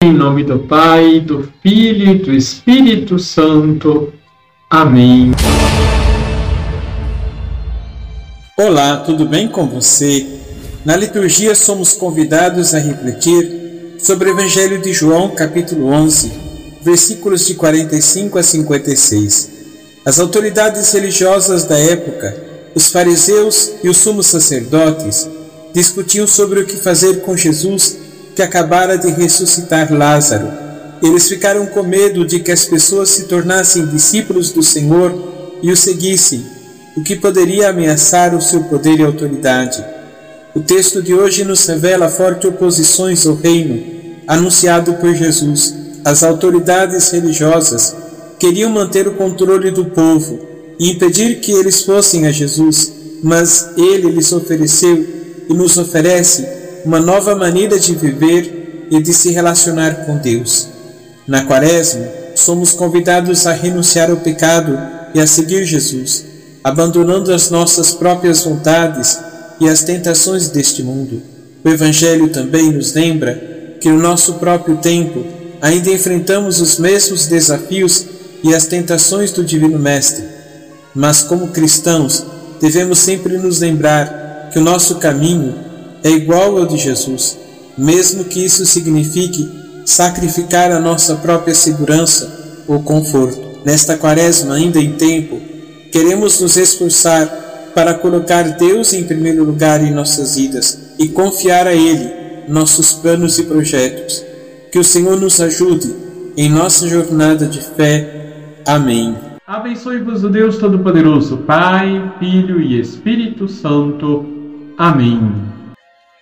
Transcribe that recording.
Em nome do Pai, do Filho e do Espírito Santo. Amém. Olá, tudo bem com você? Na liturgia somos convidados a refletir sobre o Evangelho de João, capítulo 11, versículos de 45 a 56. As autoridades religiosas da época, os fariseus e os sumos sacerdotes, discutiam sobre o que fazer com Jesus que acabara de ressuscitar Lázaro. Eles ficaram com medo de que as pessoas se tornassem discípulos do Senhor e o seguissem, o que poderia ameaçar o seu poder e autoridade. O texto de hoje nos revela fortes oposições ao reino anunciado por Jesus. As autoridades religiosas queriam manter o controle do povo e impedir que eles fossem a Jesus, mas ele lhes ofereceu e nos oferece uma nova maneira de viver e de se relacionar com Deus. Na Quaresma, somos convidados a renunciar ao pecado e a seguir Jesus, abandonando as nossas próprias vontades e as tentações deste mundo. O Evangelho também nos lembra que no nosso próprio tempo ainda enfrentamos os mesmos desafios e as tentações do Divino Mestre. Mas, como cristãos, devemos sempre nos lembrar que o nosso caminho é igual ao de Jesus, mesmo que isso signifique sacrificar a nossa própria segurança ou conforto. Nesta quaresma, ainda em tempo, queremos nos esforçar para colocar Deus em primeiro lugar em nossas vidas e confiar a Ele nossos planos e projetos. Que o Senhor nos ajude em nossa jornada de fé. Amém. Abençoe-vos o Deus Todo-Poderoso, Pai, Filho e Espírito Santo. Amém.